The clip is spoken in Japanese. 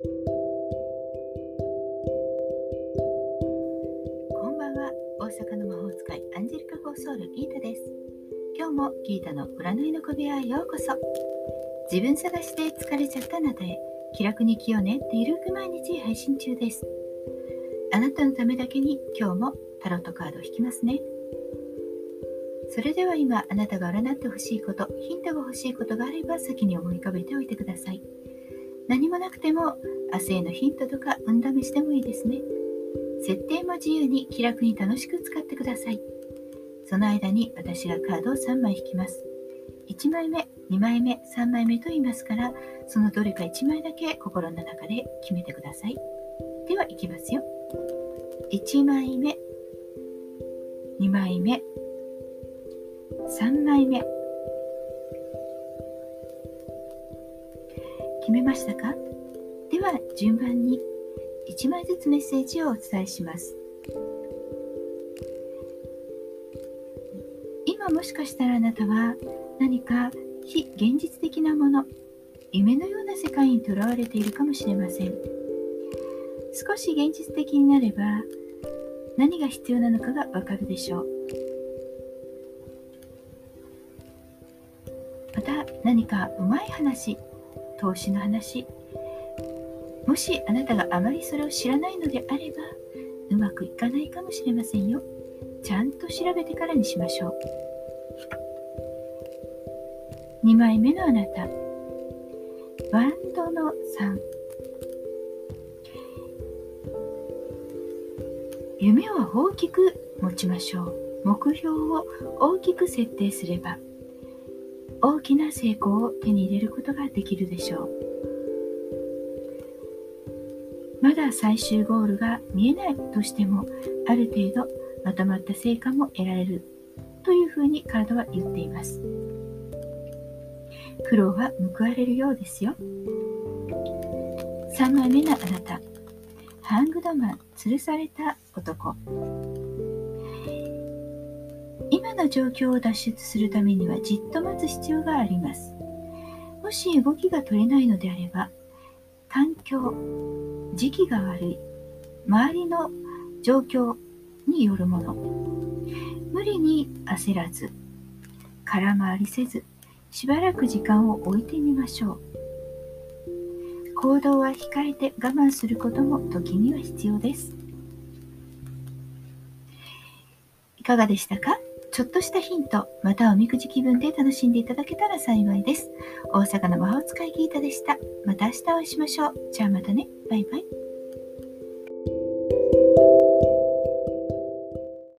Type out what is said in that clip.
こんばんは。大阪の魔法使いアンジェリカ・フォーソールギータです。今日もギータの占いの小部屋へようこそ。自分探しで疲れちゃったあなたへ気楽に気をねってゆるく毎日配信中です。あなたのためだけに今日もタロットカードを引きますね。それでは今あなたが占ってほしいことヒントが欲しいことがあれば先に思い浮かべておいてください。何もなくても明日へのヒントとか運試しでもいいですね。設定も自由に気楽に楽しく使ってください。その間に私がカードを3枚引きます。1枚目、2枚目、3枚目と言いますから、そのどれか1枚だけ心の中で決めてください。では、いきますよ。1枚目、2枚目、3枚目。決めましたか？では順番に1枚ずつメッセージをお伝えします。今もしかしたらあなたは何か非現実的なもの夢のような世界にとらわれているかもしれません。少し現実的になれば何が必要なのかがわかるでしょう。また何かうまい話投資の話。もしあなたがあまりそれを知らないのであればうまくいかないかもしれませんよ。ちゃんと調べてからにしましょう。2枚目のあなた。ワンドの3夢は大きく持ちましょう。目標を大きく設定すれば。大きな成功を手に入れることができるでしょう。まだ最終ゴールが見えないとしてもある程度まとまった成果も得られる。というふうにカードは言っています。苦労は報われるようですよ。3枚目のあなた。ハングドマン吊るされた男。の状況を脱出するためにはじっと待つ必要があります。もし動きが取れないのであれば、環境、時期が悪い、周りの状況によるもの、無理に焦らず、空回りせず、しばらく時間を置いてみましょう。行動は控えて我慢することも時には必要です。いかがでしたか？ちょっとしたヒント、またおみくじ気分で楽しんでいただけたら幸いです。大阪の魔法使いギータでした。また明日お会いしましょう。じゃあまたね。バイバイ。